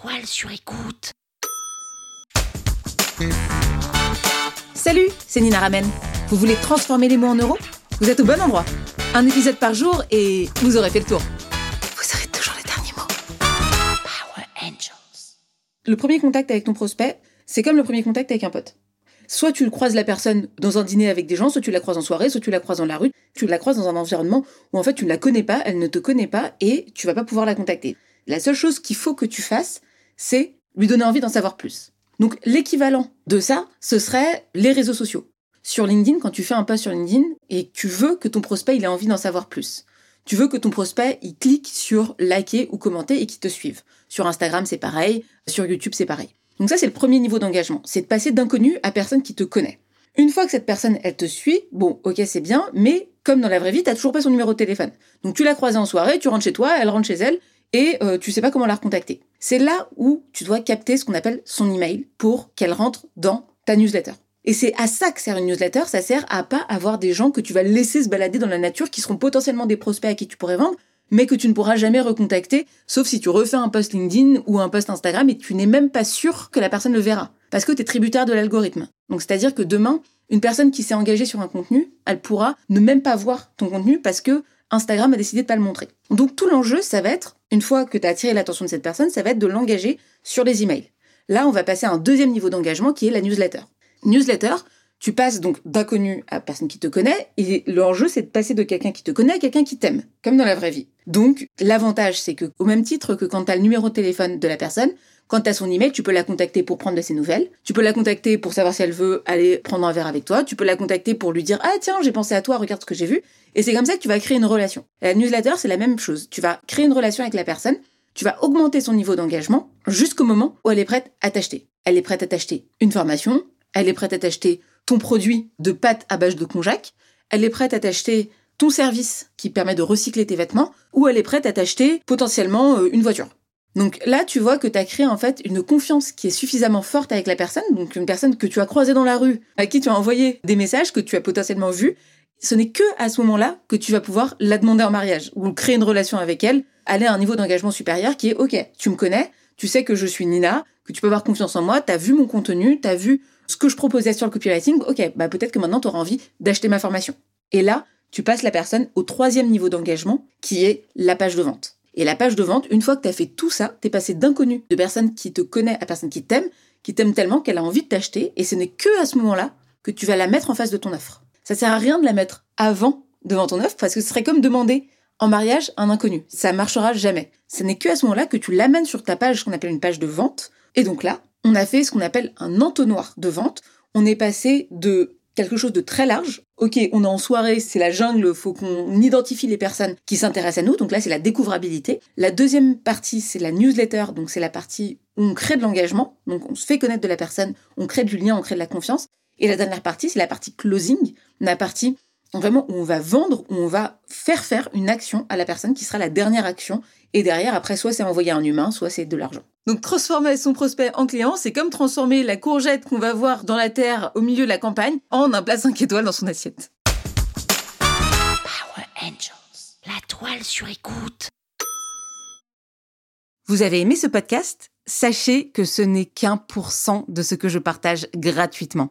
toile sur écoute. Salut, c'est Nina Ramen. Vous voulez transformer les mots en euros? Vous êtes au bon endroit. Un épisode par jour et vous aurez fait le tour. Vous aurez toujours les derniers mots. Power Angels. Le premier contact avec ton prospect, c'est comme le premier contact avec un pote. Soit tu croises la personne dans un dîner avec des gens, soit tu la croises en soirée, soit tu la croises dans la rue, tu la croises dans un environnement où en fait tu ne la connais pas, elle ne te connaît pas et tu vas pas pouvoir la contacter. La seule chose qu'il faut que tu fasses, c'est lui donner envie d'en savoir plus. Donc l'équivalent de ça, ce serait les réseaux sociaux. Sur LinkedIn, quand tu fais un post sur LinkedIn et tu veux que ton prospect il ait envie d'en savoir plus. Tu veux que ton prospect il clique sur liker ou commenter et qu'il te suive. Sur Instagram, c'est pareil, sur YouTube, c'est pareil. Donc ça, c'est le premier niveau d'engagement. C'est de passer d'inconnu à personne qui te connaît. Une fois que cette personne, elle te suit, bon, ok, c'est bien, mais comme dans la vraie vie, t'as toujours pas son numéro de téléphone. Donc tu l'as croisée en soirée, tu rentres chez toi, elle rentre chez elle, et euh, tu sais pas comment la recontacter. C'est là où tu dois capter ce qu'on appelle son email pour qu'elle rentre dans ta newsletter. Et c'est à ça que sert une newsletter, ça sert à pas avoir des gens que tu vas laisser se balader dans la nature qui seront potentiellement des prospects à qui tu pourrais vendre, mais que tu ne pourras jamais recontacter, sauf si tu refais un post LinkedIn ou un post Instagram et tu n'es même pas sûr que la personne le verra, parce que tu es tributaire de l'algorithme. Donc c'est-à-dire que demain, une personne qui s'est engagée sur un contenu, elle pourra ne même pas voir ton contenu parce que Instagram a décidé de pas le montrer. Donc tout l'enjeu, ça va être, une fois que tu as attiré l'attention de cette personne, ça va être de l'engager sur les emails. Là, on va passer à un deuxième niveau d'engagement qui est la newsletter. Newsletter, tu passes donc d'inconnu à personne qui te connaît, et l'enjeu c'est de passer de quelqu'un qui te connaît à quelqu'un qui t'aime, comme dans la vraie vie. Donc l'avantage c'est que au même titre que quand tu as le numéro de téléphone de la personne, quand tu as son email, tu peux la contacter pour prendre de ses nouvelles, tu peux la contacter pour savoir si elle veut aller prendre un verre avec toi, tu peux la contacter pour lui dire "Ah tiens, j'ai pensé à toi, regarde ce que j'ai vu." Et c'est comme ça que tu vas créer une relation. La newsletter, c'est la même chose. Tu vas créer une relation avec la personne, tu vas augmenter son niveau d'engagement jusqu'au moment où elle est prête à t'acheter. Elle est prête à t'acheter une formation, elle est prête à t'acheter ton produit de pâte à base de konjac, elle est prête à t'acheter ton service qui permet de recycler tes vêtements, ou elle est prête à t'acheter potentiellement euh, une voiture. Donc là, tu vois que tu as créé en fait une confiance qui est suffisamment forte avec la personne, donc une personne que tu as croisée dans la rue, à qui tu as envoyé des messages que tu as potentiellement vus. Ce n'est que à ce moment-là que tu vas pouvoir la demander en mariage ou créer une relation avec elle, aller à un niveau d'engagement supérieur qui est OK, tu me connais, tu sais que je suis Nina, que tu peux avoir confiance en moi, tu as vu mon contenu, tu as vu ce que je proposais sur le copywriting, ok, bah peut-être que maintenant tu auras envie d'acheter ma formation. Et là, tu passes la personne au troisième niveau d'engagement, qui est la page de vente. Et la page de vente, une fois que tu as fait tout ça, tu es passé d'inconnu, de personne qui te connaît à personne qui t'aime, qui t'aime tellement qu'elle a envie de t'acheter, et ce n'est que à ce moment-là que tu vas la mettre en face de ton offre. Ça sert à rien de la mettre avant devant ton offre, parce que ce serait comme demander en mariage un inconnu. Ça marchera jamais. Ce n'est que à ce moment-là que tu l'amènes sur ta page, qu'on appelle une page de vente, et donc là, on a fait ce qu'on appelle un entonnoir de vente. On est passé de quelque chose de très large. Ok, on est en soirée, c'est la jungle, faut qu'on identifie les personnes qui s'intéressent à nous. Donc là, c'est la découvrabilité. La deuxième partie, c'est la newsletter. Donc c'est la partie où on crée de l'engagement. Donc on se fait connaître de la personne, on crée du lien, on crée de la confiance. Et la dernière partie, c'est la partie closing, la partie vraiment où on va vendre, où on va faire faire une action à la personne qui sera la dernière action. Et derrière, après, soit c'est envoyer un humain, soit c'est de l'argent. Donc transformer son prospect en client, c'est comme transformer la courgette qu'on va voir dans la terre au milieu de la campagne en un plat 5 étoiles dans son assiette. Power Angels. La toile sur écoute. Vous avez aimé ce podcast? Sachez que ce n'est qu'un pour cent de ce que je partage gratuitement.